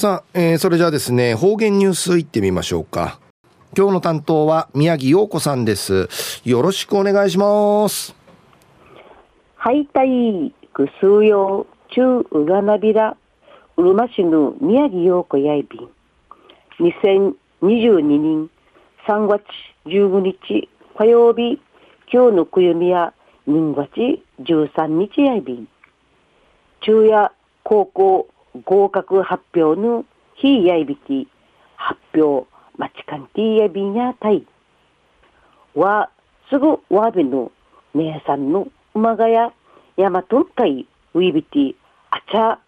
さあ、えー、それじゃあですね、方言ニュースいってみましょうか。今日の担当は宮城陽子さんです。よろしくお願いします。はい、たい、ぐすうよう、ちゅううがなびら、うるま市の宮城陽子やいびん。2022年3月15日火曜日、今日のくゆみや2月13日やいびん。中夜高校合格発表の非やいびき発表待ちかんてやびんやたい。は、すぐわびの姉さんの馬がや山とんかいウィビティあちゃ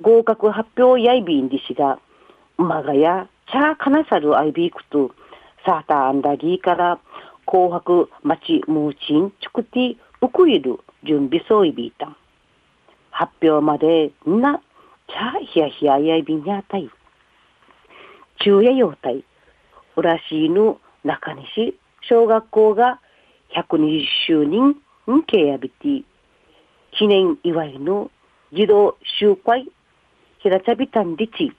合格発表やいびんでしが馬がやちゃかなさるあいびくとサーターアンダギーから紅白町ムーチンチクティウクイル準備そういびいた。発表までな、ちゃひやひややいびんやたい。中夜用隊、浦市の中西。小学校が120周年んけやびて、記念祝いの児童集会、平茶びたんりち、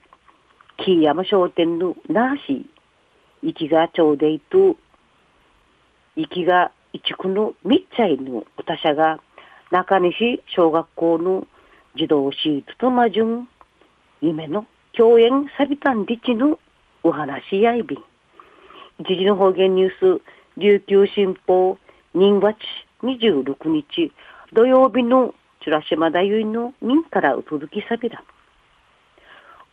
木山商店のなし、行きがちょうでいと、行きが一区のみっちゃいのおたしゃが、中西小学校の児童シートとまじゅん、夢の共演さびたんりちのお話やいびん。一時の方言ニュース、琉球新報、人月26日、土曜日のチュラシマダユイの民からお届けさびら。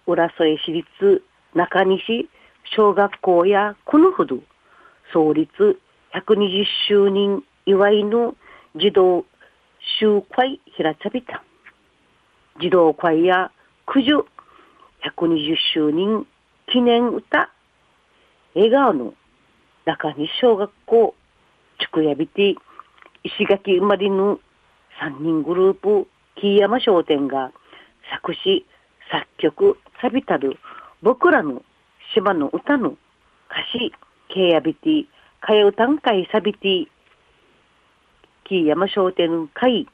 浦添市立中西小学校やこのほど創立120周年祝いの児童集会開かびた。児童会や九十120周年記念歌笑顔の中西小学校宿やびて石垣生まれの3人グループ木山商店が作詞作曲さびたる僕らの島の歌の歌詞ケやびてかや歌ん会さびて木山商店会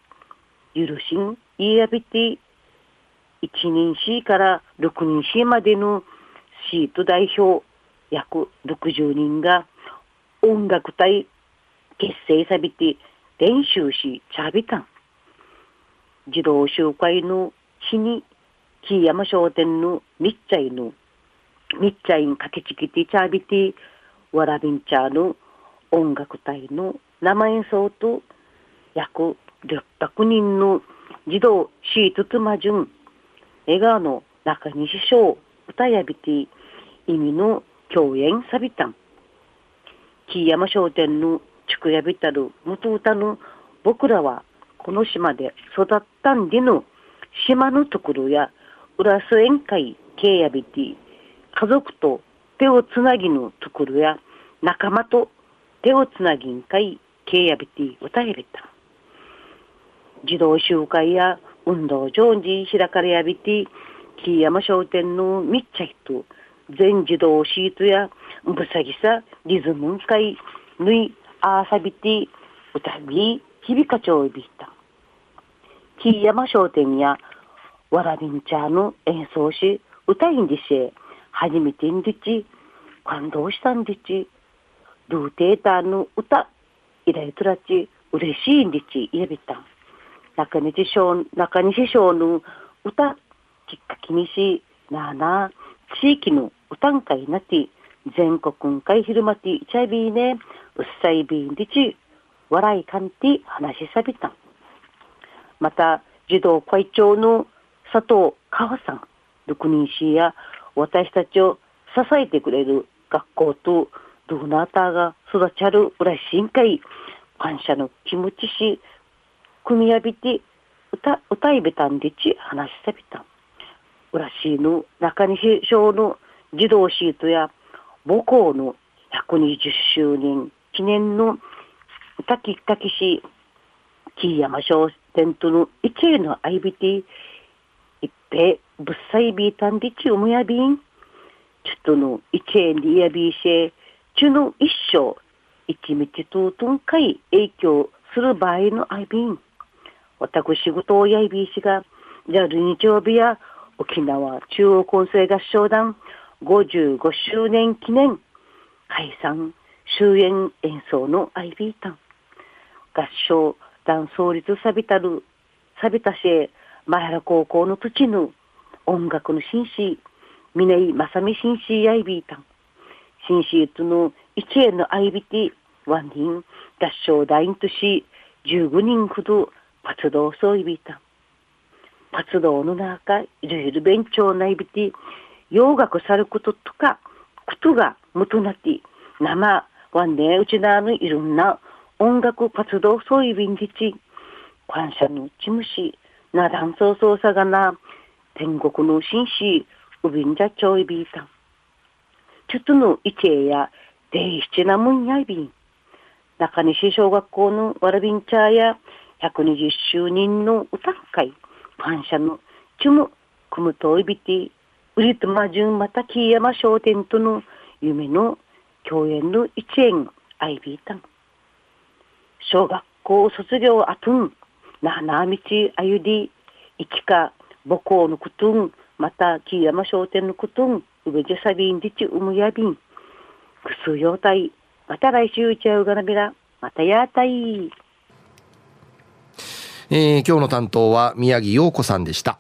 ゆるしんいやびて1人 C から6人 C までのシート代表約60人が音楽隊結成さびて練習しちゃびたん。児童集会の日に木山商店のみっちゃいのみっちゃいんかけちきてちゃびてわらびんちゃの音楽隊の生演奏と約600人の児童シートつまじゅん笑顔の中西章歌やびて意味の共演さびたん。木山商店の地区やびたる元歌の僕らはこの島で育ったんでの島のところや浦添宴会系やびて家族と手をつなぎのところや仲間と手をつなぎん会系やびて歌やびた児童集会や運動場に開かれやびて、木山商店の密着と、全自動シートや、ぶさぎさ、リズム会、ぬい、あさびて、歌び、響かちょうびた。木山商店や、わらびんちゃの演奏し、歌いんでし、初めてんでち、感動したんでち、ルーテーターの歌、いらいとらち、嬉しいんでち、やびた。中西省、中西省の歌、きっかけにし、なあなあ、地域の歌ん会なて、全国ん会昼間ていちゃいびいね、うっさいびんでち、笑いかんて話しさびた。また、児童会長の佐藤川さん、六人氏や私たちを支えてくれる学校とドーナーターが育ちゃるうらしいかい、感謝の気持ちし、組みやびて歌歌いべたんでち話しさびたん。うらしいの中西省の児童シートや母校の120周年記念の歌きっかけし、木山商店との一への相びて、一平ぶっさいびいたんでちうむやびん。ちょっとの一へにやびいし、ちゅの一生、一日ととんかい影響する場合の相びん。私事をやいびいしが、じゃあ日曜日や沖縄中央混声合唱団55周年記念解散終演演奏のアイビータン。合唱団創立さびたるさびたしえ前原高校の土地の音楽の紳士峰井正美紳士アイビータン。紳士との一円のアイビティワン人合唱団員とし15人ほど活動そういびた。活動の中いろいろ勉強ないびて洋楽さることとかことが元なって生ワンデうちなのいろんな音楽活動そういびんじち感謝のちむしなだんそうそうさがな天国の紳士うびんじゃちょいびいた。ちょっとのいちやでいしなもんやいびん。中西小学校のわらびんちゃや120周年の歌会感謝のちむくむといびてうりとまじゅんまた木山商店との夢の共演の一円アイビータン。小学校卒業あとんななみちあゆりいきか母校のことんまた木山商店のことんうべじゃさびんでちうむやびん。くすようたいまた来週ちゃうがなびらまたやたい。え、今日の担当は宮城洋子さんでした。